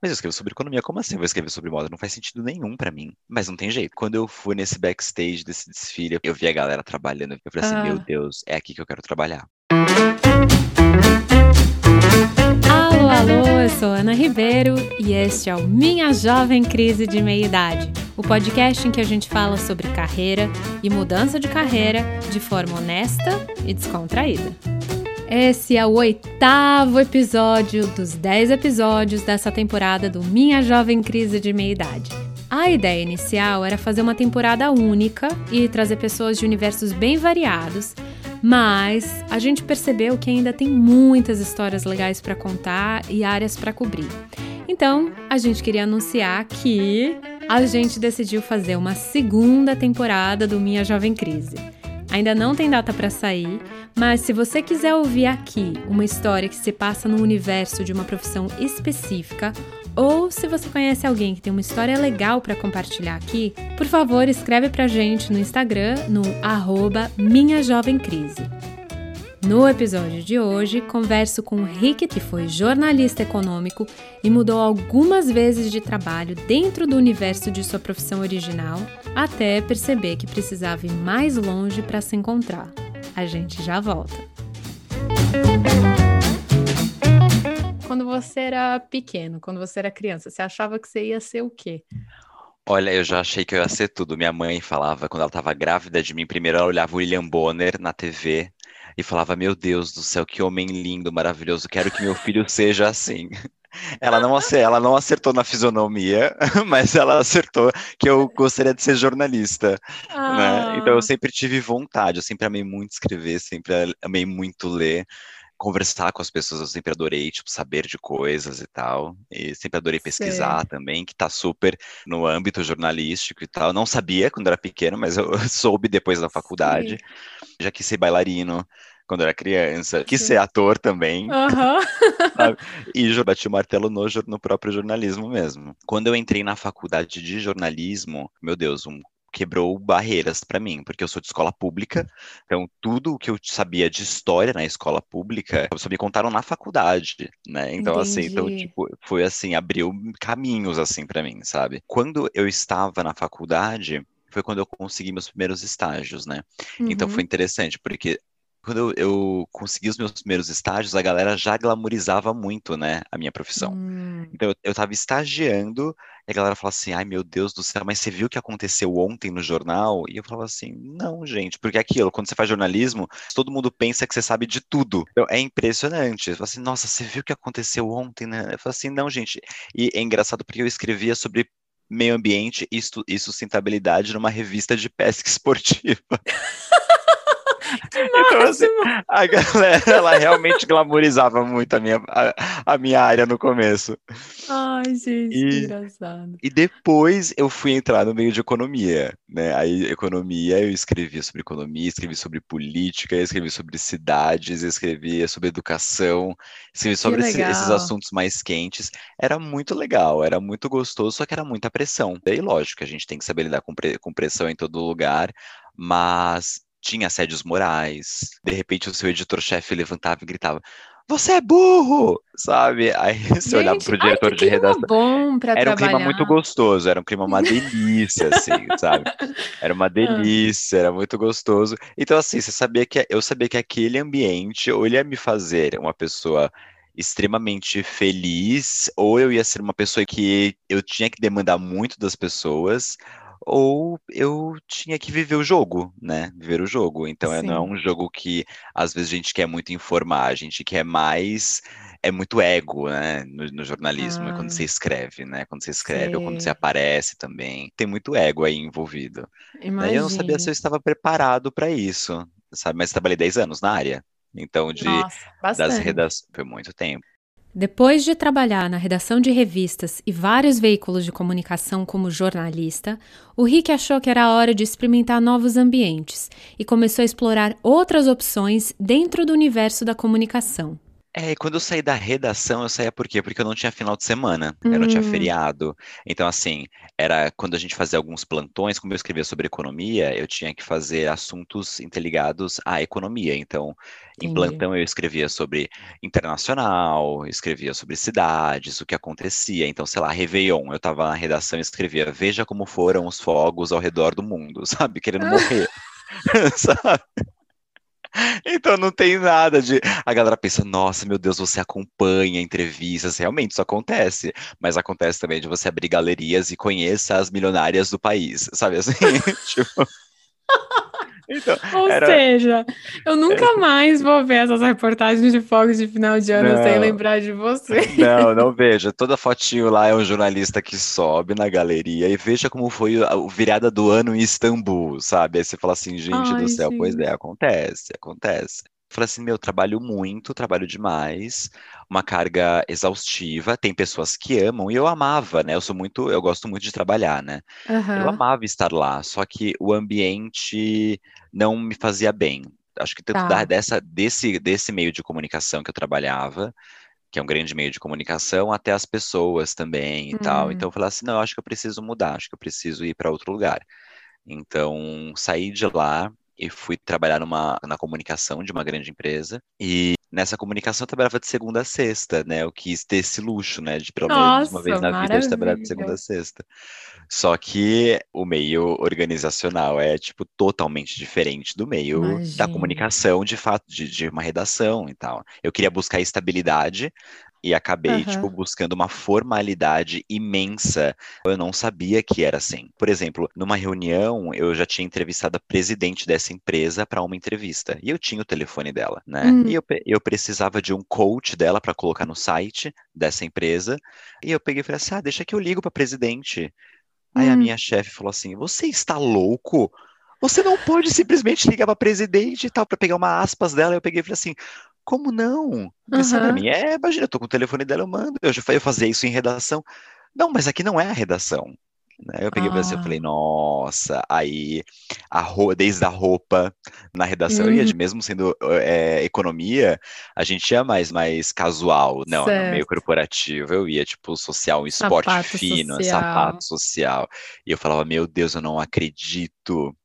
Mas eu escrevo sobre economia, como assim? Eu vou escrever sobre moda? Não faz sentido nenhum pra mim. Mas não tem jeito. Quando eu fui nesse backstage desse desfile, eu vi a galera trabalhando. Eu falei assim, Ah. meu Deus, é aqui que eu quero trabalhar. Alô, alô, eu sou Ana Ribeiro e este é o Minha Jovem Crise de Meia Idade, o podcast em que a gente fala sobre carreira e mudança de carreira de forma honesta e descontraída. Esse é o oitavo episódio dos dez episódios dessa temporada do Minha Jovem Crise de Meia Idade. A ideia inicial era fazer uma temporada única e trazer pessoas de universos bem variados mas a gente percebeu que ainda tem muitas histórias legais para contar e áreas para cobrir. Então, a gente queria anunciar que a gente decidiu fazer uma segunda temporada do Minha Jovem Crise. Ainda não tem data para sair, mas se você quiser ouvir aqui uma história que se passa no universo de uma profissão específica, ou se você conhece alguém que tem uma história legal para compartilhar aqui, por favor, escreve pra gente no Instagram no arroba Minha Jovem Crise. No episódio de hoje, converso com o Rick, que foi jornalista econômico e mudou algumas vezes de trabalho dentro do universo de sua profissão original, até perceber que precisava ir mais longe para se encontrar. A gente já volta. Quando você era pequeno, quando você era criança, você achava que você ia ser o quê? Olha, eu já achei que eu ia ser tudo. Minha mãe falava, quando ela estava grávida de mim, primeiro ela olhava o William Bonner na TV e falava: Meu Deus do céu, que homem lindo, maravilhoso, quero que meu filho seja assim. Ela não, ela não acertou na fisionomia, mas ela acertou que eu gostaria de ser jornalista, né? Então eu sempre tive vontade, eu sempre amei muito escrever, sempre amei muito ler. Conversar com as pessoas, eu sempre adorei, tipo, saber de coisas e tal. E sempre adorei pesquisar também, que tá super no âmbito jornalístico e tal. Não sabia quando era pequeno, mas eu soube depois da faculdade. Já quis ser bailarino quando era criança. Quis Sim. ser ator também. Aham. E jo- bati o martelo no, no próprio jornalismo mesmo. Quando eu entrei na faculdade de jornalismo, meu Deus, um, quebrou barreiras para mim, porque eu sou de escola pública, então tudo o que eu sabia de história na escola pública, só me contaram na faculdade, né? Então assim, então Entendi. tipo, foi assim, abriu caminhos assim para mim, sabe? Quando eu estava na faculdade, foi quando eu consegui meus primeiros estágios, né? Então Uhum. foi interessante, porque quando eu, eu consegui os meus primeiros estágios, a galera já glamourizava muito, né, a minha profissão. Hum. Então eu, eu tava estagiando e a galera falava assim: ai meu Deus do céu, mas você viu o que aconteceu ontem no jornal? E eu falava assim: não, gente, porque é aquilo, quando você faz jornalismo, todo mundo pensa que você sabe de tudo. Então é impressionante. Falo assim: nossa, você viu o que aconteceu ontem, né? Eu falo assim: não, gente. E é engraçado porque eu escrevia sobre meio ambiente e sustentabilidade numa revista de pesca esportiva. Então, assim, a galera, ela realmente glamourizava muito a minha, a, a minha área no começo. Ai, gente, que E- engraçado. E depois eu fui entrar no meio de economia, né? Aí, economia, eu escrevi sobre economia, escrevi sobre política, escrevi sobre cidades, escrevi sobre educação, escrevi sobre esse- esses assuntos mais quentes. Era muito legal, era muito gostoso, só que era muita pressão. Daí, lógico, a gente tem que saber lidar com, com pressão em todo lugar, mas tinha assédios morais. De repente, o seu editor-chefe levantava e gritava: Você é burro! Sabe? Aí você olhava Gente, pro ai, diretor que de redação. bom pra Era um clima muito gostoso, era um clima uma delícia, assim, sabe? Era Ah. uma delícia, era muito gostoso. Então, assim, você sabia que eu sabia que aquele ambiente, ou ele ia me fazer uma pessoa extremamente feliz, ou eu ia ser uma pessoa que eu tinha que demandar muito das pessoas, ou eu tinha que viver o jogo, né? Viver o jogo. Então, é- não é Sim. um jogo que às vezes a gente quer muito informar, a gente quer mais é muito ego, né, no, no jornalismo, Ah. quando você escreve, né, quando você escreve ou quando você aparece também, tem muito ego aí envolvido. Daí eu não sabia se eu estava preparado para isso, sabe, mas trabalhei 10 anos na área, então de Nossa, das redações, foi muito tempo. Depois de trabalhar na redação de revistas e vários veículos de comunicação como jornalista, o Rick achou que era hora de experimentar novos ambientes e começou a explorar outras opções dentro do universo da comunicação. É, e quando eu saí da redação, eu saía por quê? Porque eu não tinha final de semana, eu não tinha Hum, feriado. Então, assim, era quando a gente fazia alguns plantões, como eu escrevia sobre economia, eu tinha que fazer assuntos interligados à economia. Então, em entendi. plantão eu escrevia sobre internacional, escrevia sobre cidades, o que acontecia. Então, sei lá, Réveillon, eu estava na redação e escrevia, veja como foram os fogos ao redor do mundo, sabe? Querendo morrer. sabe? Então não tem nada de. A galera pensa, nossa, meu Deus, você acompanha entrevistas. Realmente isso acontece. Mas acontece também de você abrir galerias e conheça as milionárias do país, sabe assim? Tipo, então, Ou era. seja, eu nunca mais vou ver essas reportagens de fogos de final de ano sem Não, lembrar de você. não, não veja. Toda fotinho lá é um jornalista que sobe na galeria e veja como foi a virada do ano em Istambul, sabe? Aí você fala assim, gente do Ai, céu, pois é, acontece, acontece. Falei assim, meu, trabalho muito, trabalho demais, uma carga exaustiva. Tem pessoas que amam e eu amava, né? Eu sou muito, eu gosto muito de trabalhar, né? Eu Aham, amava estar lá, só que o ambiente não me fazia bem. Acho que tanto tá. dessa, desse, desse meio de comunicação que eu trabalhava, que é um grande meio de comunicação, até as pessoas também e tal. Então Hum, eu falei assim, não, eu acho que eu preciso mudar, acho que eu preciso ir para outro lugar. Então, saí de lá e fui trabalhar numa, na comunicação de uma grande empresa. E nessa comunicação eu trabalhava de segunda a sexta, né? Eu quis ter esse luxo, né? De pelo menos uma vez Nossa, na vida de trabalhar de segunda a maravilha. sexta. Só que o meio organizacional é, tipo, totalmente diferente do meio da Imagino. comunicação, de fato, de, de uma redação e tal. Eu queria buscar estabilidade. E acabei, tipo, Aham. buscando uma formalidade imensa eu não sabia que era assim. Por exemplo, numa reunião, eu já tinha entrevistado a presidente dessa empresa para uma entrevista. E eu tinha o telefone dela, né? E Hum, eu, eu precisava de um coach dela para colocar no site dessa empresa. E eu peguei e falei assim: ah, deixa que eu ligo para presidente. Aí a minha hum, chefe falou assim: você está louco? Você não pode simplesmente ligar para presidente e tal, para pegar uma aspas dela. Eu peguei e falei assim: como não? Isso aham. mim é, imagina, eu tô com o telefone dela, eu mando. Eu já eu fazia isso em redação. Não, mas aqui não é a redação. Né? Eu peguei assim, eu falei, Ah, nossa, aí a roupa, desde a roupa na redação, eu ia uhum, de mesmo sendo é, economia, a gente ia mais mais casual, não, no meio corporativo, eu ia tipo social, um esporte Sapato fino, sapato social. social, e eu falava, meu Deus, eu não acredito,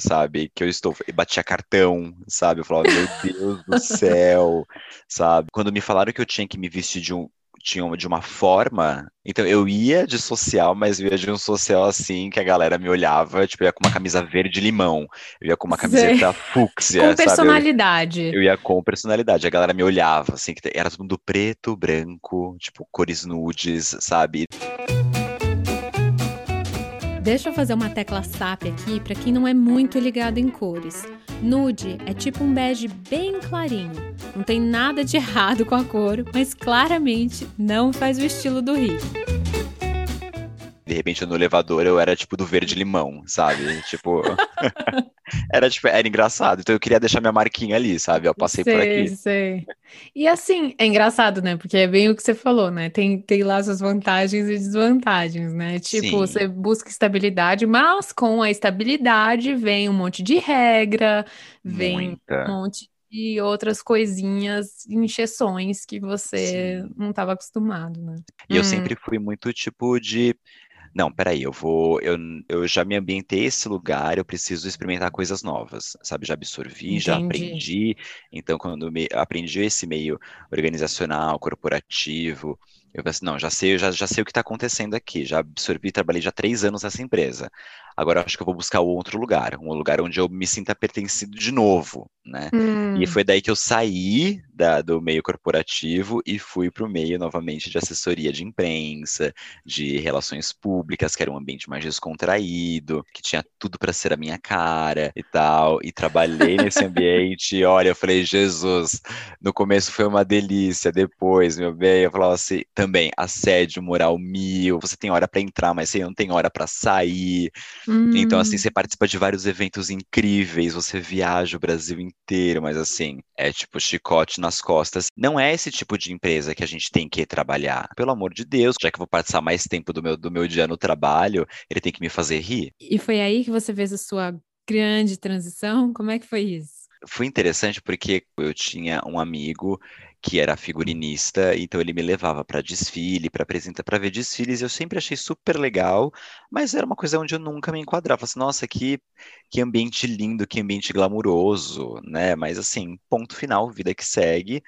sabe, que eu estou, batia cartão, sabe, eu falava, meu Deus do céu, sabe, quando me falaram que eu tinha que me vestir de um tinha uma- de uma forma. Então eu ia de social, mas eu ia de um social assim que a galera me olhava, tipo, eu ia com uma camisa verde limão, eu ia com uma camiseta Com fúcsia? Eu, personalidade. eu ia com personalidade. A galera me olhava, assim, que era todo mundo preto, branco, tipo, cores nudes, sabe? Deixa eu fazer uma tecla SAP aqui para quem não é muito ligado em cores. Nude é tipo um bege bem clarinho. Não tem nada de errado com a cor, mas claramente não faz o estilo do Rick. De repente no elevador eu era tipo do verde limão, sabe? Tipo, era tipo, era engraçado. Então eu queria deixar minha marquinha ali, sabe? Eu passei por Sei, aqui. sei. E assim, é engraçado, né? Porque é bem o que você falou, né? Tem, tem lá suas vantagens e desvantagens, né? Tipo, Sim, você busca estabilidade, mas com a estabilidade vem um monte de regra, vem um muita. monte de outras coisinhas, encheções que você Sim. não estava acostumado, né? E eu Hum, sempre fui muito tipo de Não, peraí, eu vou. Eu, eu já me ambientei esse lugar, eu preciso experimentar coisas novas, sabe? Já absorvi, já entendi. aprendi. Então, quando me, aprendi esse meio organizacional, corporativo, eu pensei, não, já sei, já, já sei o que está acontecendo aqui, já absorvi, trabalhei já três anos nessa empresa. Agora eu acho que eu vou buscar outro lugar, um lugar onde eu me sinta pertencido de novo, né? E Hum, foi daí que eu saí da, do meio corporativo e fui para o meio novamente de assessoria de imprensa de relações públicas, que era um ambiente mais descontraído, que tinha tudo para ser a minha cara e tal. E trabalhei nesse ambiente. E olha, eu falei, Jesus, no começo foi uma delícia, depois, meu bem, eu falava assim, também assédio moral mil, você tem hora para entrar, mas você não tem hora para sair. Então, assim, você hum. participa de vários eventos incríveis, você viaja o Brasil inteiro, mas assim, é tipo chicote nas costas. Não é esse tipo de empresa que a gente tem que trabalhar. Pelo amor de Deus, já que eu vou passar mais tempo do meu, do meu dia no trabalho, ele tem que me fazer rir. E foi aí que você fez a sua grande transição? Como é que foi isso? foi interessante porque eu tinha um amigo que era figurinista, então ele me levava para desfile, para apresentar, para ver desfiles, e eu sempre achei super legal, mas era uma coisa onde eu nunca me enquadrava. Assim, Nossa, que, que ambiente lindo, que ambiente glamuroso, né? Mas assim, ponto final, vida que segue.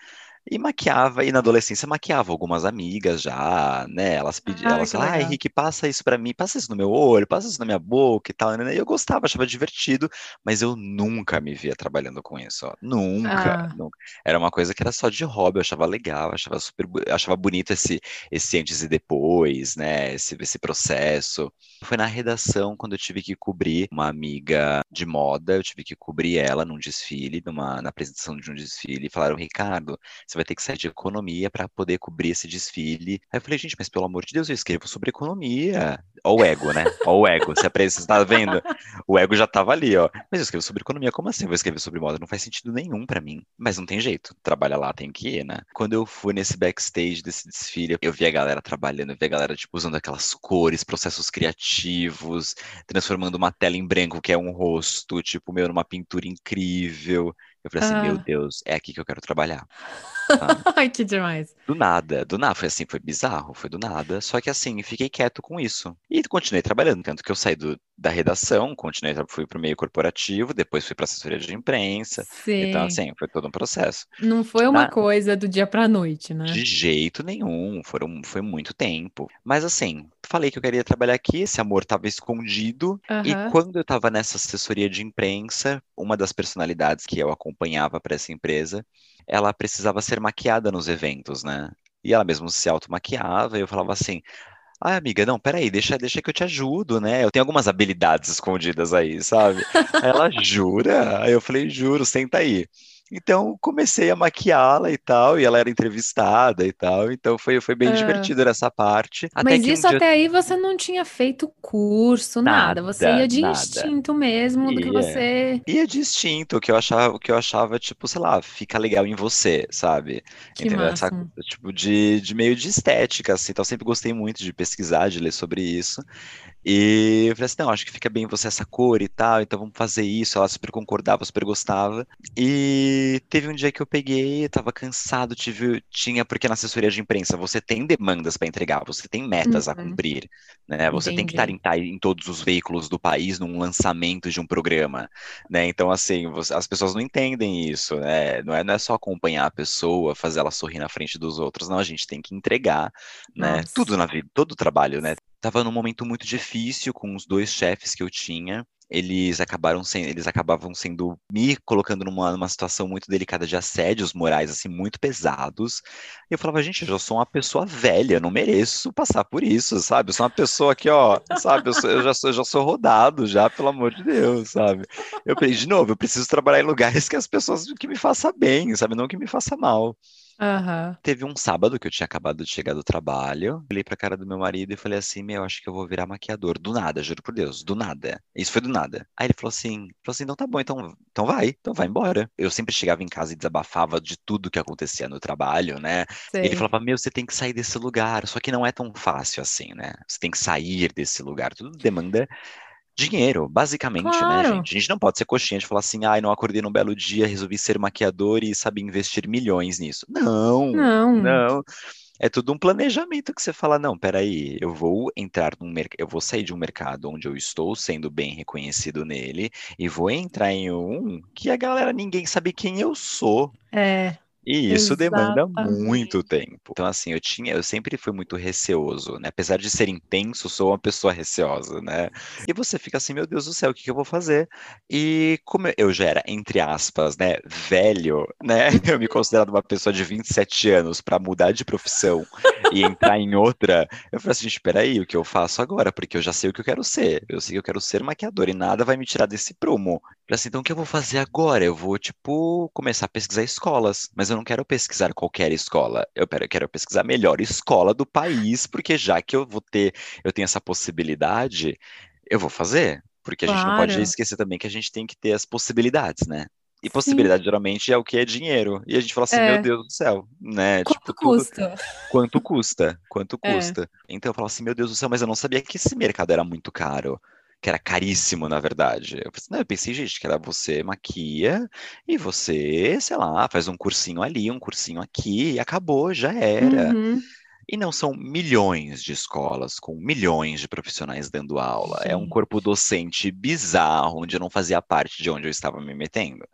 E maquiava, e na adolescência maquiava algumas amigas já, né? Elas pediam, Ah, elas falavam, ah. Henrique, passa isso pra mim, passa isso no meu olho, passa isso na minha boca e tal, né? E eu gostava, achava divertido, mas eu nunca me via trabalhando com isso, ó. Nunca, Ah, nunca. Era uma coisa que era só de hobby, eu achava legal, achava super, achava bonito esse, esse antes e depois, né? Esse, esse processo. Foi na redação quando eu tive que cobrir uma amiga de moda, eu tive que cobrir ela num desfile, numa, na apresentação de um desfile, e falaram, Ricardo, você vai ter que sair de economia para poder cobrir esse desfile. Aí eu falei, gente, mas pelo amor de Deus, eu escrevo sobre economia. Ó o ego, né? Ó o ego. Você, apre- você tá vendo? O ego já tava ali, ó. Mas eu escrevo sobre economia, como assim? Eu vou escrever sobre moda? Não faz sentido nenhum para mim. Mas não tem jeito. Trabalha lá, tem que ir, né? Quando eu fui nesse backstage desse desfile, eu vi a galera trabalhando, eu vi a galera, tipo, usando aquelas cores, processos criativos, transformando uma tela em branco, que é um rosto, tipo, meu, numa pintura incrível. Eu falei assim, meu ah. Deus, é aqui que eu quero trabalhar. Ai, que demais. Do nada, do nada, foi assim, foi bizarro, foi do nada. Só que assim, fiquei quieto com isso. E continuei trabalhando, tanto que eu saí do- da redação, continuei, fui pro meio corporativo, depois fui pra assessoria de imprensa. Então, Sim. assim, foi todo um processo. Não foi uma Na- coisa do dia pra noite, né? de jeito nenhum, foram, foi muito tempo. Mas assim, falei que eu queria trabalhar aqui, esse amor estava escondido. E Aham. quando eu estava nessa assessoria de imprensa, uma das personalidades que eu acompanhava para essa empresa, ela precisava ser maquiada nos eventos, né? E ela mesmo se automaquiava, e eu falava assim. Ah, amiga, não, peraí, deixa, deixa que eu te ajudo, né? Eu tenho algumas habilidades escondidas aí, sabe? Aí ela jura? Aí eu falei, juro, senta aí. Então comecei a maquiá-la e tal, e ela era entrevistada e tal, então foi, foi bem Ah. divertido nessa parte. Até Mas que um isso dia até aí você não tinha feito curso, nada. Você nada, ia de nada. instinto mesmo do que Ia. você. E é distinto, o que eu achava, que eu achava, tipo, sei lá, fica legal em você, sabe? Que Entendeu? Essa máximo. coisa, tipo, de, de meio de estética, assim, então eu sempre gostei muito de pesquisar, de ler sobre isso. E eu falei assim, não, acho que fica bem em você essa cor e tal, então vamos fazer isso. Ela super concordava, super gostava. E teve um dia que eu peguei, eu tava cansado, tive, tinha, porque na assessoria de imprensa você tem demandas para entregar, você tem metas a Uhum. cumprir, né? Você tem que estar Entendi. em, tá em todos os veículos do país num lançamento de um programa, né? Então, assim, você- as pessoas não entendem isso, né? Não é, não é só acompanhar a pessoa, fazer ela sorrir na frente dos outros, não, a gente tem que entregar, né? Nossa. Tudo na vida, todo o trabalho, né? Tava num momento muito difícil com os dois chefes que eu tinha. Eles acabaram sendo, eles acabavam sendo me colocando numa, numa situação muito delicada de assédios morais, assim, muito pesados. E eu falava, gente, eu já sou uma pessoa velha, não mereço passar por isso, sabe? Eu sou uma pessoa que, ó, sabe? Eu, sou- eu já sou, eu já sou rodado, já, pelo amor de Deus, sabe? Eu falei, de novo, eu preciso trabalhar em lugares que as pessoas que me façam bem, sabe? Não que me faça mal. Aham. Teve um sábado que eu tinha acabado de chegar do trabalho, olhei pra cara do meu marido e falei assim, meu, acho que eu vou virar maquiador, do nada, juro por Deus, do nada. Isso foi do nada. Aí ele falou assim, falou assim, então tá bom, então, então vai, então vai embora. Eu sempre chegava em casa e desabafava de tudo que acontecia no trabalho, né? Ele Sei. falava, meu, você tem que sair desse lugar, só que não é tão fácil assim, né? Você tem que sair desse lugar, tudo demanda dinheiro, basicamente, né, Claro. gente? A gente não pode ser coxinha de falar assim, ai, não acordei num belo dia, resolvi ser maquiador e sabia investir milhões nisso. Não, Não. não. É tudo um planejamento que você fala, não, peraí, eu vou entrar num mercado, eu vou sair de um mercado onde eu estou sendo bem reconhecido nele e vou entrar em um que a galera ninguém sabe quem eu sou. É, E isso demanda exatamente. muito tempo. Então, assim, eu tinha, eu sempre fui muito receoso, né? Apesar de ser intenso, sou uma pessoa receosa, né? E você fica assim, meu Deus do céu, o que que eu vou fazer? E como eu já era, entre aspas, né, velho, né? Eu me considerava uma pessoa de 27 anos para mudar de profissão e entrar em outra, eu falei assim, gente, peraí, o que eu faço agora? Porque eu já sei o que eu quero ser. Eu sei que eu quero ser maquiador e nada vai me tirar desse prumo. Eu falei assim, então o que eu vou fazer agora? Eu vou, tipo, começar a pesquisar escolas, mas eu não quero pesquisar qualquer escola. Eu quero, eu pesquisar a melhor escola do país, porque já que eu vou ter, eu tenho essa possibilidade, eu vou fazer. Porque a gente não pode Claro. esquecer também que a gente tem que ter as possibilidades, né? E Sim. possibilidade geralmente é o que é dinheiro. E a gente fala assim, meu É. Deus do céu, né? Quanto Tipo, tudo, custa? quanto custa? Quanto É. custa? Então eu falo assim, meu Deus do céu, mas eu não sabia que esse mercado era muito caro. Que era caríssimo, na verdade. Eu pensei, não, eu pensei, gente, que era você maquia e você, sei lá, faz um cursinho ali, um cursinho aqui e acabou, já era. Uhum. E não são milhões de escolas com milhões de profissionais dando aula. É um corpo docente bizarro, onde eu não fazia parte de onde eu estava me metendo,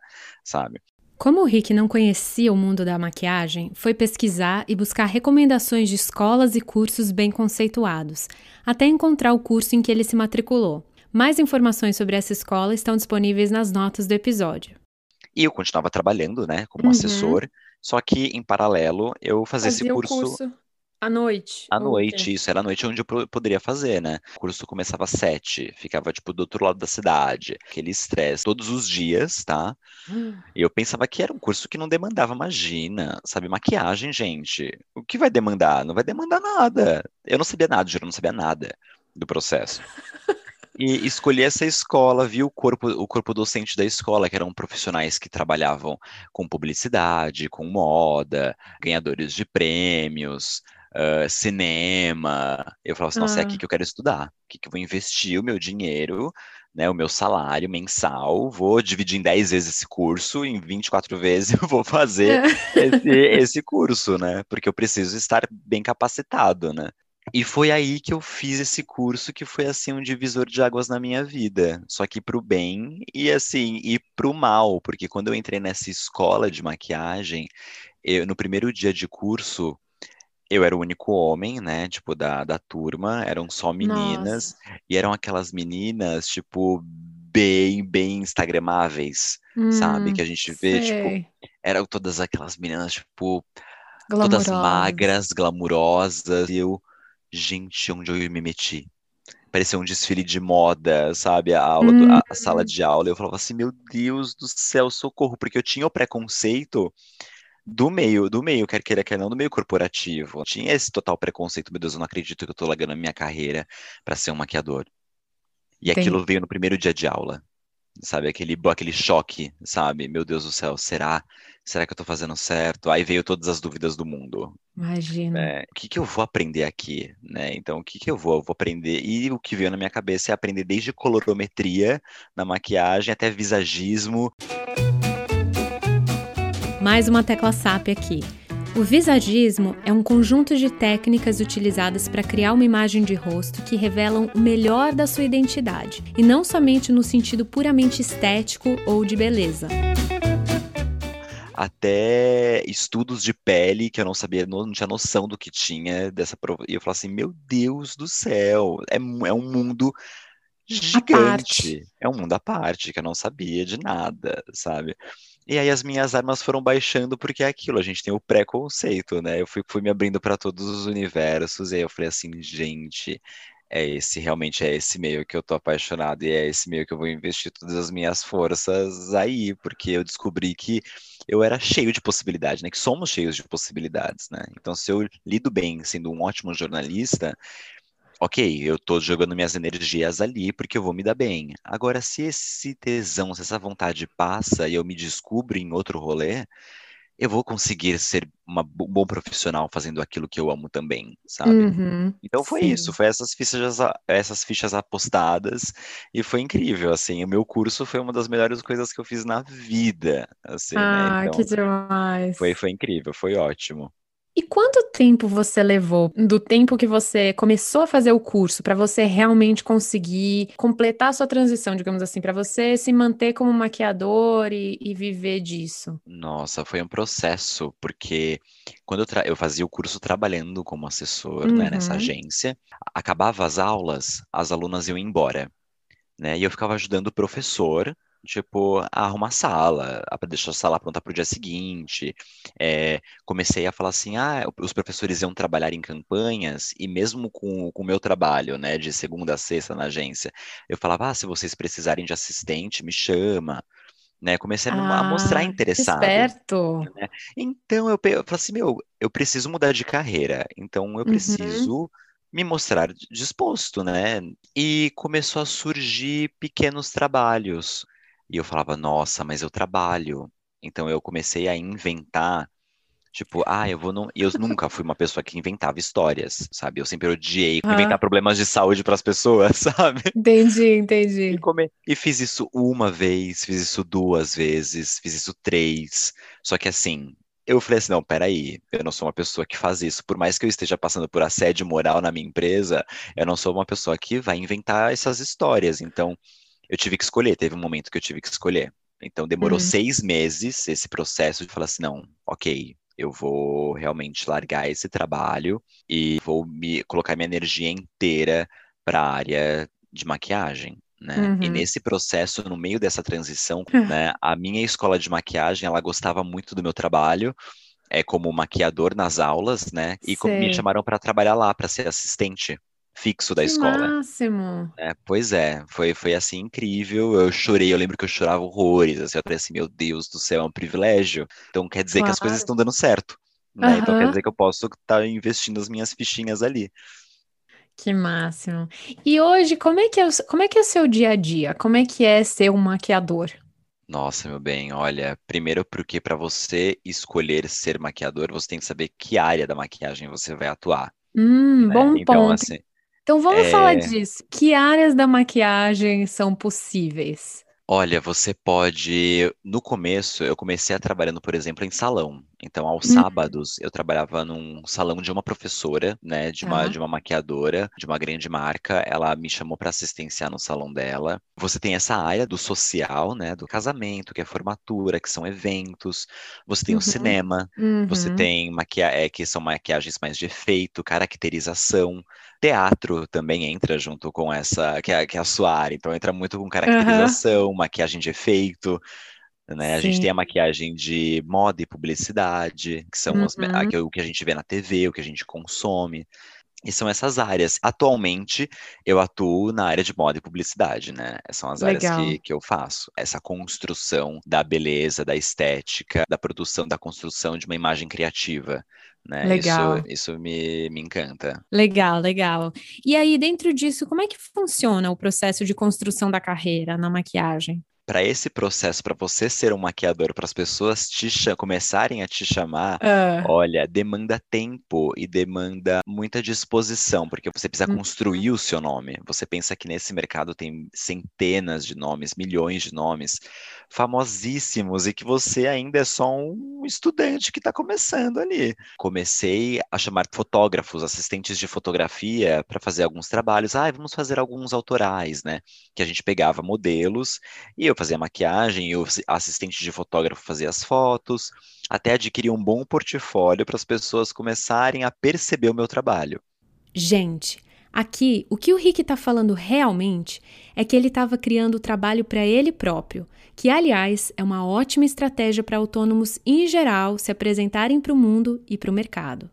sabe? Como o Rick não conhecia o mundo da maquiagem, foi pesquisar e buscar recomendações de escolas e cursos bem conceituados, até encontrar o curso em que ele se matriculou. Mais informações sobre essa escola estão disponíveis nas notas do episódio. E eu continuava trabalhando, né, como Uhum. assessor, só que em paralelo eu fazia esse Fazia o curso curso à noite. à noite, isso era a noite onde eu po- poderia fazer, né? O curso começava às sete, ficava tipo do outro lado da cidade, aquele estresse todos os dias, tá? E eu pensava que era um curso que não demandava, imagina, sabe, maquiagem, gente. O que vai demandar? Não vai demandar nada. Eu não sabia nada, juro, eu não sabia nada do processo. E escolhi essa escola, vi o corpo, o corpo docente da escola, que eram profissionais que trabalhavam com publicidade, com moda, ganhadores de prêmios, ah, cinema. Eu falava assim, nossa, é aqui Ah. que eu quero estudar, aqui que eu vou investir o meu dinheiro, né, o meu salário mensal, vou dividir em 10 vezes esse curso, em 24 vezes eu vou fazer esse, esse curso, né? Porque eu preciso estar bem capacitado, né? E foi aí que eu fiz esse curso que foi assim um divisor de águas na minha vida, só que pro bem e assim, e pro mal, porque quando eu entrei nessa escola de maquiagem, eu, no primeiro dia de curso, eu era o único homem, né, tipo da, da turma, eram só meninas, e eram aquelas meninas, tipo, bem, bem instagramáveis, sabe? Hum, Que a gente vê, tipo, sei. eram todas aquelas meninas, tipo, todas magras, glamurosas, e eu, gente, onde eu me meti? Parecia um desfile de moda, sabe? A aula do- a, a sala de aula. Eu falava assim, meu Deus do céu, socorro, porque eu tinha o preconceito do meio, do meio, quer queira, quer não, do meio corporativo. Tinha esse total preconceito, meu Deus, eu não acredito que eu tô largando a minha carreira para ser um maquiador. E aquilo veio no primeiro dia de aula, sabe? Aquele, aquele choque, sabe? Meu Deus do céu, será? Será que eu tô fazendo certo? Aí veio todas as dúvidas do mundo. Imagina. né? O que que eu vou aprender aqui, né? Então, o que que eu vou? Eu vou aprender. E o que veio na minha cabeça é aprender desde colorometria na maquiagem até visagismo. Mais uma tecla SAP aqui. O visagismo é um conjunto de técnicas utilizadas para criar uma imagem de rosto que revelam o melhor da sua identidade, e não somente no sentido puramente estético ou de beleza. até estudos de pele que eu não sabia, não, não tinha noção do que tinha dessa prova. E eu falava assim, meu Deus do céu, é, é um mundo gigante, é um mundo à parte que eu não sabia de nada, sabe? E aí as minhas armas foram baixando porque é aquilo, a gente tem o preconceito, né? Eu fui, fui me abrindo para todos os universos e aí eu falei assim, gente, é esse, realmente é esse meio que eu tô apaixonado e é esse meio que eu vou investir todas as minhas forças aí, porque eu descobri que eu era cheio de possibilidades, né? Que somos cheios de possibilidades, né? Então, se eu lido bem sendo um ótimo jornalista, ok, eu tô jogando minhas energias ali porque eu vou me dar bem. Agora, se esse tesão, se essa vontade passa e eu me descubro em outro rolê, eu vou conseguir ser uma, um bom profissional fazendo aquilo que eu amo também, sabe? Uhum, Então foi sim. isso, foi essas fichas, essas fichas apostadas e foi incrível, assim, o meu curso foi uma das melhores coisas que eu fiz na vida, assim, né? Ah, que Então demais. foi, foi incrível, foi ótimo. E quanto tempo você levou do tempo que você começou a fazer o curso para você realmente conseguir completar a sua transição, digamos assim, para você se manter como maquiador e, e viver disso? Nossa, foi um processo, porque quando eu, eu fazia o curso trabalhando como assessor, né, nessa Uhum. agência, acabava as aulas, as alunas iam embora, né? E eu ficava ajudando o professor, tipo, a arrumar a sala, para deixar a sala pronta para o dia seguinte. É, comecei a falar assim, ah, os professores iam trabalhar em campanhas, e mesmo com com o meu trabalho, né, de segunda a sexta na agência, eu falava, ah, se vocês precisarem de assistente, me chama. Né, comecei a, me- a mostrar Ah, interessado. esperto. né? Então eu, eu falei assim, meu, eu preciso mudar de carreira, então eu Uhum. preciso me mostrar disposto, né? E começou a surgir pequenos trabalhos. E eu falava, nossa, mas eu trabalho. Então eu comecei a inventar Tipo, ah, eu vou. Não... Eu nunca fui uma pessoa que inventava histórias, sabe? Eu sempre odiei inventar problemas de saúde para as pessoas, sabe? Entendi, entendi. E, come... e fiz isso uma vez, fiz isso duas vezes, fiz isso três. Só que assim, eu falei assim, não, peraí, eu não sou uma pessoa que faz isso. Por mais que eu esteja passando por assédio moral na minha empresa, eu não sou uma pessoa que vai inventar essas histórias. Então, eu tive que escolher, teve um momento que eu tive que escolher. Então, demorou uhum. seis meses esse processo de falar assim, não, ok, eu vou realmente largar esse trabalho e vou me colocar minha energia inteira para a área de maquiagem. Né? Uhum. E nesse processo, no meio dessa transição, né, a minha escola de maquiagem, ela gostava muito do meu trabalho, é como maquiador nas aulas, né? E me chamaram para trabalhar lá, para ser assistente fixo da que escola. máximo! É, pois é, foi, foi assim incrível. Eu chorei, eu lembro que eu chorava horrores. Assim, eu falei assim, meu Deus do céu, é um privilégio. Então quer dizer claro. que as coisas estão dando certo. Né? Uhum. Então quer dizer que eu posso estar tá investindo as minhas fichinhas ali. Que máximo. E hoje, como é que é, o, como é que é seu dia a dia? Como é que é ser um maquiador? Nossa, meu bem, olha, primeiro porque para você escolher ser maquiador, você tem que saber que área da maquiagem você vai atuar. Hum, né? bom então, ponto. Assim, então vamos é... falar disso. Que áreas da maquiagem são possíveis? Olha, você pode. No começo, eu comecei a trabalhando, por exemplo, em salão. Então, aos hum. sábados, eu trabalhava num salão de uma professora, né, de uma, tá. de uma maquiadora, de uma grande marca. Ela me chamou para assistenciar no salão dela. Você tem essa área do social, né, do casamento, que é formatura, que são eventos. Você tem uhum. o cinema. Uhum. Você tem maquia é, que são maquiagens mais de efeito, caracterização. Teatro também entra junto com essa, que é, que é a sua área. Então, entra muito com caracterização, uhum. maquiagem de efeito. Né? A gente tem a maquiagem de moda e publicidade, que são uhum. o que a gente vê na TV, o que a gente consome. E são essas áreas. Atualmente, eu atuo na área de moda e publicidade, né? São as áreas que, que eu faço. Essa construção da beleza, da estética, da produção, da construção de uma imagem criativa. Né? Legal. Isso, isso me, me encanta. Legal, legal. E aí, dentro disso, como é que funciona o processo de construção da carreira na maquiagem? Para esse processo, para você ser um maquiador, para as pessoas te começarem a te chamar, uh. olha, demanda tempo e demanda muita disposição, porque você precisa uhum. construir o seu nome. Você pensa que nesse mercado tem centenas de nomes, milhões de nomes famosíssimos e que você ainda é só um estudante que está começando ali. Comecei a chamar fotógrafos, assistentes de fotografia para fazer alguns trabalhos. Ah, vamos fazer alguns autorais, né? Que a gente pegava modelos e eu fazia maquiagem, o assistente de fotógrafo fazia as fotos, até adquirir um bom portfólio para as pessoas começarem a perceber o meu trabalho. Gente, aqui o que o Rick está falando realmente é que ele estava criando o trabalho para ele próprio, que aliás é uma ótima estratégia para autônomos em geral se apresentarem para o mundo e para o mercado.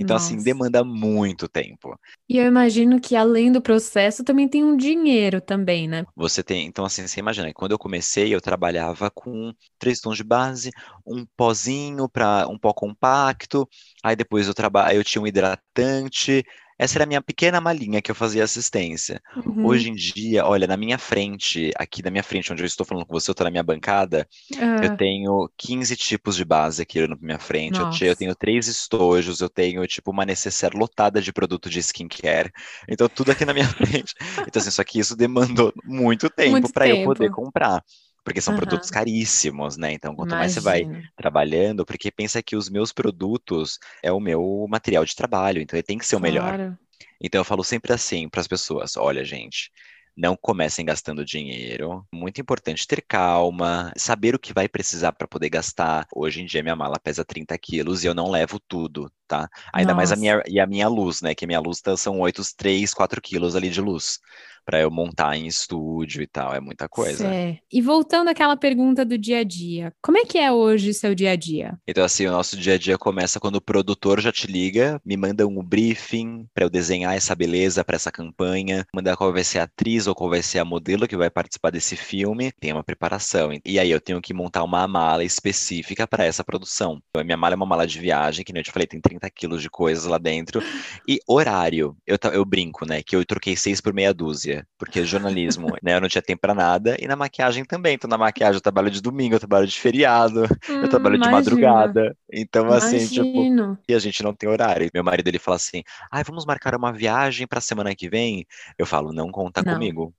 Então, assim, Nossa. assim, demanda muito tempo. E eu imagino que além do processo também tem um dinheiro também, né? Você tem, então assim, você imagina, quando eu comecei, eu trabalhava com três tons de base, um pozinho para um pó compacto, aí depois eu trabalho, eu tinha um hidratante, essa era a minha pequena malinha que eu fazia assistência. Uhum. Hoje em dia, olha, na minha frente, aqui na minha frente, onde eu estou falando com você, eu estou na minha bancada, uhum. eu tenho 15 tipos de base aqui na minha frente. Eu, eu, tenho três estojos, eu tenho, tipo, uma necessaire lotada de produto de skincare. Então, tudo aqui na minha frente. Então, assim, só que isso demandou muito tempo para eu poder comprar porque são uhum. produtos caríssimos, né? Então, quanto Imagina. mais você vai trabalhando, porque pensa que os meus produtos é o meu material de trabalho, então ele tem que ser o melhor. Então, eu falo sempre assim para as pessoas: olha, gente, não comecem gastando dinheiro. Muito importante ter calma, saber o que vai precisar para poder gastar. Hoje em dia minha mala pesa 30 quilos e eu não levo tudo, tá? Ainda Nossa. mais a minha e a minha luz, né? Que minha luz tá, são 8, 3, 4 quilos ali de luz para eu montar em estúdio e tal. É muita coisa. É. E voltando àquela pergunta do dia a dia, como é que é hoje o seu dia a dia? Então, assim, o nosso dia a dia começa quando o produtor já te liga, me manda um briefing para eu desenhar essa beleza para essa campanha, mandar qual vai ser a atriz ou qual vai ser a modelo que vai participar desse filme. Tem uma preparação. E aí eu tenho que montar uma mala específica para essa produção. A minha mala é uma mala de viagem, que nem eu te falei, tem 30 quilos de coisas lá dentro. E horário, eu, eu brinco, né, que eu troquei seis por meia dúzia dia, porque jornalismo, né, eu não tinha tempo para nada, e na maquiagem também. Então, na maquiagem eu trabalho de domingo, eu trabalho de feriado, hum, eu trabalho de madrugada. Então, assim, tipo, e a gente não tem horário. Meu marido, ele fala assim, ai, vamos marcar uma viagem pra semana que vem? Eu falo, não conta não. comigo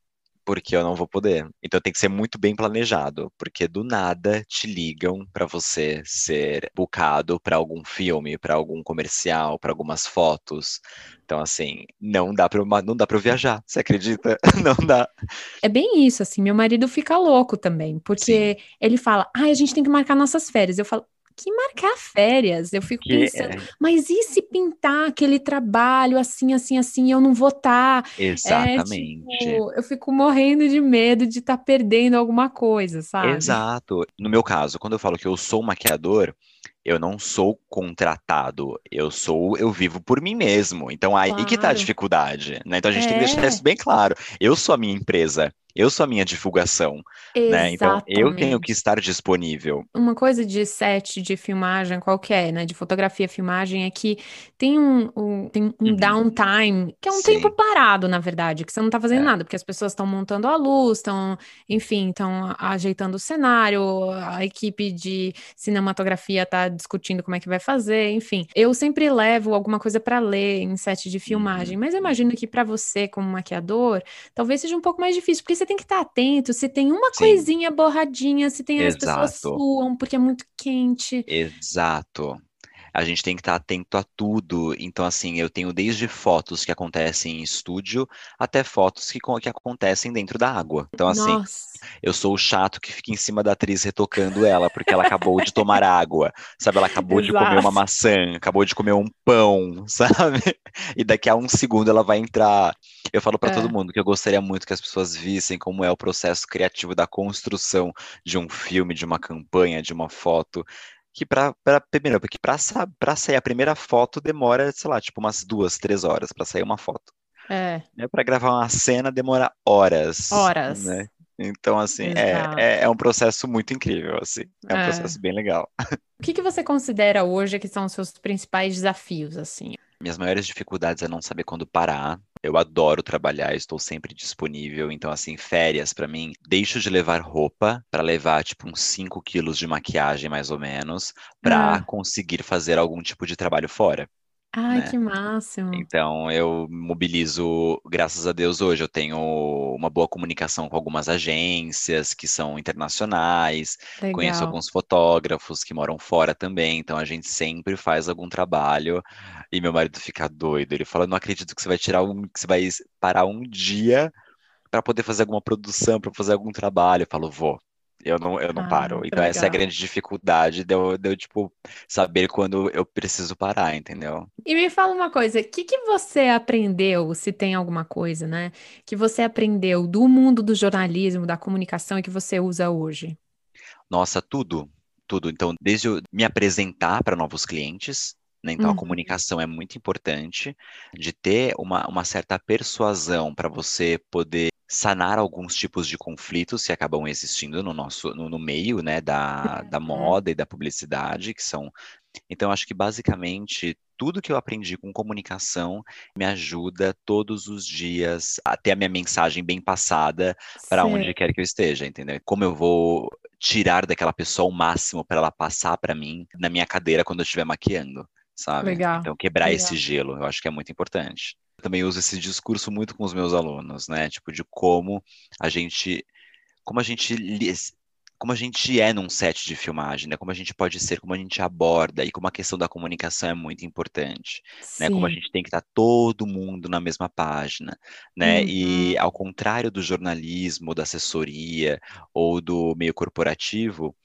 porque eu não vou poder. Então tem que ser muito bem planejado, porque do nada te ligam para você ser bucado para algum filme, para algum comercial, para algumas fotos. Então assim, não dá para não dá para viajar. Você acredita? Não dá. É bem isso assim, meu marido fica louco também, porque Sim. ele fala: "Ah, a gente tem que marcar nossas férias". Eu falo: que marcar férias. Eu fico que pensando, é... mas e se pintar aquele trabalho assim, assim, assim, eu não vou estar? Tá? Exatamente. É, tipo, eu fico morrendo de medo de estar tá perdendo alguma coisa, sabe? Exato. No meu caso, quando eu falo que eu sou maquiador, eu não sou contratado, eu sou, eu vivo por mim mesmo. Então aí claro. que tá a dificuldade, né? Então a gente é. tem que deixar isso bem claro. Eu sou a minha empresa, eu sou a minha divulgação, né? Então eu tenho que estar disponível. Uma coisa de set de filmagem qualquer, né? De fotografia, filmagem, é que tem um, um tem um uhum. downtime, que é um Sim. tempo parado, na verdade, que você não tá fazendo é. nada, porque as pessoas estão montando a luz, estão, enfim, estão ajeitando o cenário, a equipe de cinematografia tá discutindo como é que vai fazer, enfim. Eu sempre levo alguma coisa para ler em set de filmagem, uhum. mas eu imagino que para você, como maquiador, talvez seja um pouco mais difícil, porque você tem que estar atento se tem uma Sim. coisinha borradinha, se tem Exato. as pessoas suam, porque é muito quente. Exato a gente tem que estar atento a tudo. Então, assim, eu tenho desde fotos que acontecem em estúdio até fotos que, que acontecem dentro da água. Então, assim, Nossa. eu sou o chato que fica em cima da atriz retocando ela, porque ela acabou de tomar água, sabe? Ela acabou de comer uma maçã, acabou de comer um pão, sabe? E daqui a um segundo ela vai entrar. Eu falo para é. todo mundo que eu gostaria muito que as pessoas vissem como é o processo criativo da construção de um filme, de uma campanha, de uma foto que para primeiro, porque para sair a primeira foto demora, sei lá, tipo umas duas, três horas para sair uma foto. É. Né? Para gravar uma cena demora horas. Horas. Né? Então, assim, é, é, é, um processo muito incrível, assim. É um é. processo bem legal. O que, que você considera hoje que são os seus principais desafios, assim? Minhas maiores dificuldades é não saber quando parar. Eu adoro trabalhar, estou sempre disponível. Então, assim, férias para mim, deixo de levar roupa para levar, tipo, uns 5 quilos de maquiagem, mais ou menos, para ah. conseguir fazer algum tipo de trabalho fora. Ai, né? que máximo. Então, eu mobilizo, graças a Deus, hoje eu tenho uma boa comunicação com algumas agências que são internacionais, Legal. conheço alguns fotógrafos que moram fora também, então a gente sempre faz algum trabalho e meu marido fica doido. Ele fala: não acredito que você vai tirar um, que você vai parar um dia para poder fazer alguma produção, para fazer algum trabalho. Eu falo, vou. Eu não, eu não ah, paro. Então, legal. essa é a grande dificuldade de eu, de eu, tipo, saber quando eu preciso parar, entendeu? E me fala uma coisa, o que, que você aprendeu, se tem alguma coisa, né? Que você aprendeu do mundo do jornalismo, da comunicação e que você usa hoje? Nossa, tudo. Tudo. Então, desde eu me apresentar para novos clientes, né? Então, uhum. a comunicação é muito importante, de ter uma, uma certa persuasão para você poder sanar alguns tipos de conflitos que acabam existindo no nosso no, no meio né, da, da uhum. moda e da publicidade, que são. Então, acho que basicamente tudo que eu aprendi com comunicação me ajuda todos os dias a ter a minha mensagem bem passada para onde quer que eu esteja, entendeu? Como eu vou tirar daquela pessoa o máximo para ela passar para mim na minha cadeira quando eu estiver maquiando, sabe? Legal. Então, quebrar Legal. esse gelo, eu acho que é muito importante também uso esse discurso muito com os meus alunos, né? Tipo, de como a gente. Como a gente. Como a gente é num set de filmagem, né? Como a gente pode ser, como a gente aborda, e como a questão da comunicação é muito importante, Sim. né? Como a gente tem que estar todo mundo na mesma página, né? Uhum. E ao contrário do jornalismo, da assessoria ou do meio corporativo,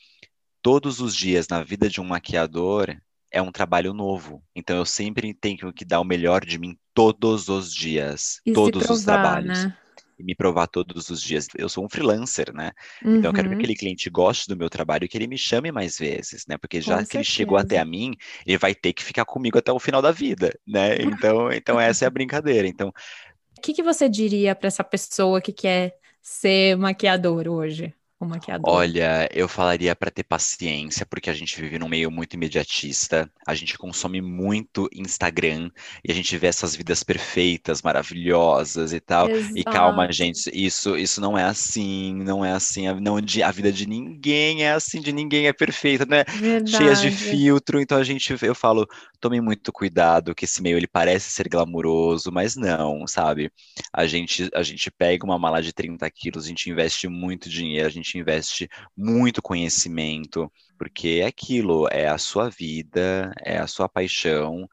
todos os dias na vida de um maquiador é um trabalho novo. Então eu sempre tenho que dar o melhor de mim todos os dias, e todos provar, os trabalhos. Né? E me provar todos os dias. Eu sou um freelancer, né? Uhum. Então eu quero que uhum. aquele cliente goste do meu trabalho e que ele me chame mais vezes, né? Porque já Com que certeza. ele chegou até a mim, ele vai ter que ficar comigo até o final da vida, né? Então, então essa é a brincadeira. Então, o que, que você diria para essa pessoa que quer ser maquiador hoje? O maquiador? Olha, eu falaria para ter paciência, porque a gente vive num meio muito imediatista. A gente consome muito Instagram e a gente vê essas vidas perfeitas, maravilhosas e tal. Exato. E calma, gente, isso isso não é assim, não é assim. A, não, a vida de ninguém é assim, de ninguém é perfeita, né? Verdade. Cheias de filtro. Então a gente, eu falo, tome muito cuidado, que esse meio ele parece ser glamuroso, mas não, sabe? A gente a gente pega uma mala de 30 quilos, a gente investe muito dinheiro, a gente gente investe muito conhecimento, porque é aquilo, é a sua vida, é a sua paixão,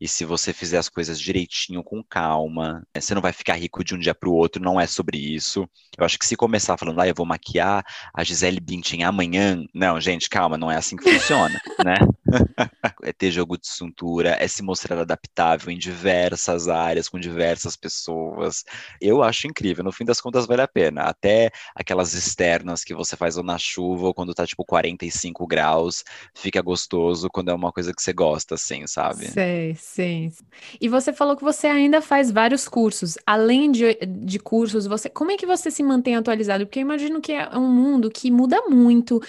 e se você fizer as coisas direitinho, com calma, né, você não vai ficar rico de um dia para o outro, não é sobre isso. Eu acho que se começar falando, ah, eu vou maquiar a Gisele Bündchen amanhã, não, gente, calma, não é assim que funciona, né? é ter jogo de cintura, é se mostrar adaptável em diversas áreas, com diversas pessoas. Eu acho incrível, no fim das contas vale a pena. Até aquelas externas que você faz ou na chuva, ou quando tá tipo 45 graus, fica gostoso quando é uma coisa que você gosta, assim, sabe? Sei, Sim. E você falou que você ainda faz vários cursos. Além de, de cursos, você, como é que você se mantém atualizado? Porque eu imagino que é um mundo que muda muito.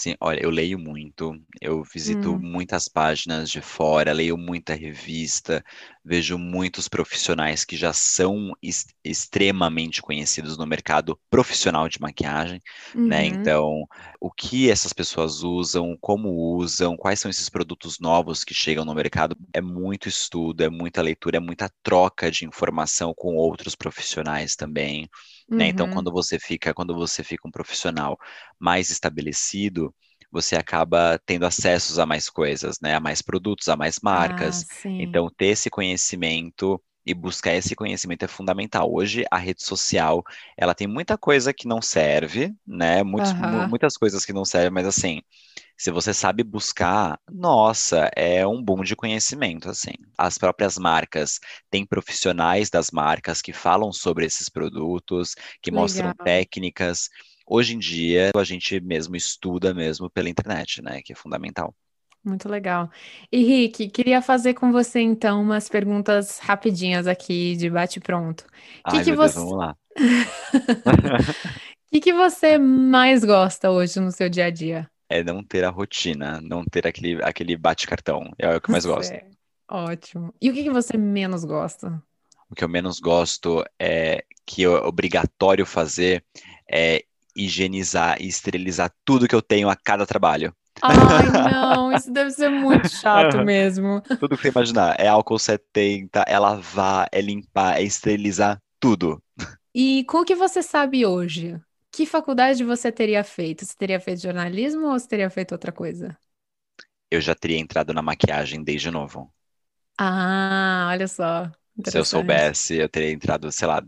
Sim, olha, eu leio muito, eu visito Hum, muitas páginas de fora, leio muita revista, vejo muitos profissionais que já são es- extremamente conhecidos no mercado profissional de maquiagem, né? uhum, Então, o que essas pessoas usam, como usam, quais são esses produtos novos que chegam no mercado, é muito estudo, é muita leitura, é muita troca de informação com outros profissionais também, né? Então, uhum. quando você fica, quando você fica um profissional mais estabelecido, você acaba tendo acessos a mais coisas, né? A mais produtos, a mais Ah, marcas. sim. Então, ter esse conhecimento e buscar esse conhecimento é fundamental. Hoje, a rede social, ela tem muita coisa que não serve, né? Muitos, mu- Aham. muitas coisas que não servem, mas assim, se você sabe buscar, nossa, é um boom de conhecimento, assim. As próprias marcas têm profissionais das marcas que falam sobre esses produtos, que Que mostram legal. técnicas. Hoje em dia, a gente mesmo estuda mesmo pela internet, né? Que é fundamental. Muito legal. E Rick, queria fazer com você então umas perguntas rapidinhas aqui de bate-pronto. O que meu Deus, você, vamos lá. que que você mais gosta hoje no seu dia a dia? É não ter a rotina, não ter aquele, aquele bate-cartão. É o que eu mais gosto. Certo. Ótimo. E o que que você menos gosta? O que eu menos gosto é que é obrigatório fazer é higienizar e esterilizar tudo que eu tenho a cada trabalho. Ai, não, isso deve ser muito chato mesmo. Tudo que você imaginar. É álcool 70, é lavar, é limpar, é esterilizar tudo. E com o que você sabe hoje? Que faculdade você teria feito? Você teria feito jornalismo ou você teria feito outra coisa? Eu já teria entrado na maquiagem desde novo. Ah, olha só, Se eu soubesse, eu teria entrado, sei lá,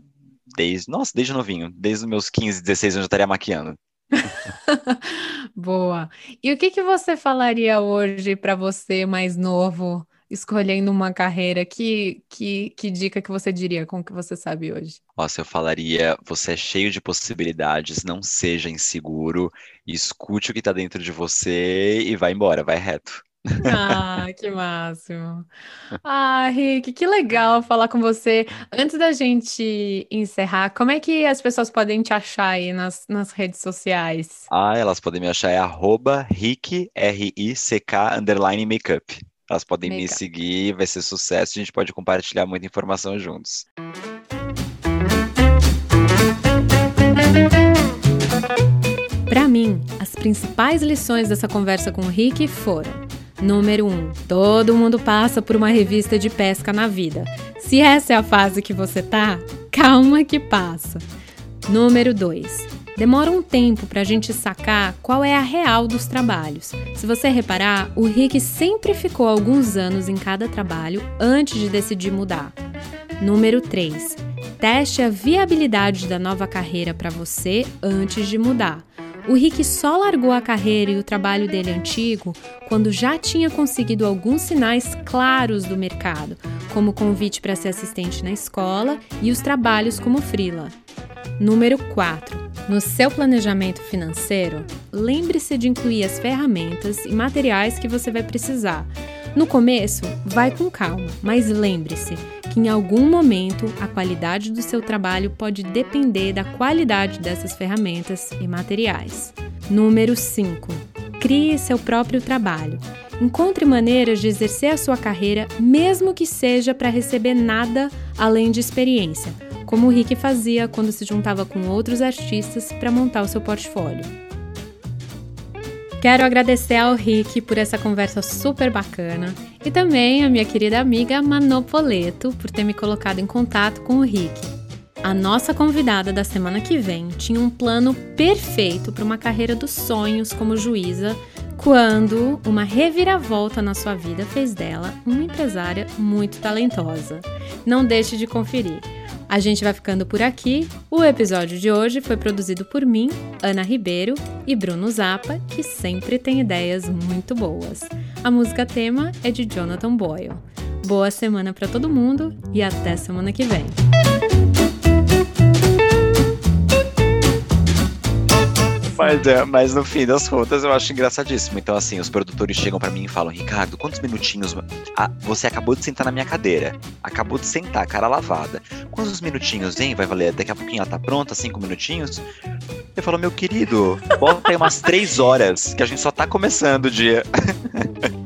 desde, nossa, desde novinho. Desde os meus 15, 16 anos eu já estaria maquiando. Boa. E o que que você falaria hoje para você mais novo, escolhendo uma carreira? Que, que, que dica que você diria com o que você sabe hoje? Nossa, eu falaria, você é cheio de possibilidades, não seja inseguro, escute o que está dentro de você e vai embora, vai reto. Ah, que máximo. Ah, Rick, que legal falar com você. Antes da gente encerrar, como é que as pessoas podem te achar aí nas, nas redes sociais? Ah, elas podem me achar é arroba Rick, R-I-C-K, underline makeup. Elas podem me seguir, vai ser sucesso, a gente pode compartilhar muita informação juntos. Para mim, as principais lições dessa conversa com o Rick foram: número um, todo mundo passa por uma revista de pesca na vida. Se essa é a fase que você tá, calma que passa. Número 2. Demora um tempo para a gente sacar qual é a real dos trabalhos. Se você reparar, o Rick sempre ficou alguns anos em cada trabalho antes de decidir mudar. Número 3. Teste a viabilidade da nova carreira para você antes de mudar. O Rick só largou a carreira e o trabalho dele antigo quando já tinha conseguido alguns sinais claros do mercado, como o convite para ser assistente na escola e os trabalhos como freela. Número 4. No seu planejamento financeiro, lembre-se de incluir as ferramentas e materiais que você vai precisar. No começo, vai com calma, mas lembre-se que em algum momento a qualidade do seu trabalho pode depender da qualidade dessas ferramentas e materiais. Número 5. Crie seu próprio trabalho. Encontre maneiras de exercer a sua carreira, mesmo que seja para receber nada além de experiência, como o Rick fazia quando se juntava com outros artistas para montar o seu portfólio. Quero agradecer ao Rick por essa conversa super bacana e também a minha querida amiga Manopoleto por ter me colocado em contato com o Rick. A nossa convidada da semana que vem tinha um plano perfeito para uma carreira dos sonhos como juíza, quando uma reviravolta na sua vida fez dela uma empresária muito talentosa. Não deixe de conferir. A gente vai ficando por aqui. O episódio de hoje foi produzido por mim, Ana Ribeiro e Bruno Zappa, que sempre tem ideias muito boas. A música tema é de Jonathan Boyle. Boa semana para todo mundo e até semana que vem. Mas, é, mas no fim das contas eu acho engraçadíssimo. Então, assim, os produtores chegam para mim e falam: Ricardo, quantos minutinhos. Ah, você acabou de sentar na minha cadeira. Acabou de sentar, cara lavada. Quantos minutinhos, hein? Vai valer? Daqui a pouquinho ela tá pronta, cinco minutinhos? Eu falo, meu querido, bota aí umas três horas, que a gente só tá começando o dia.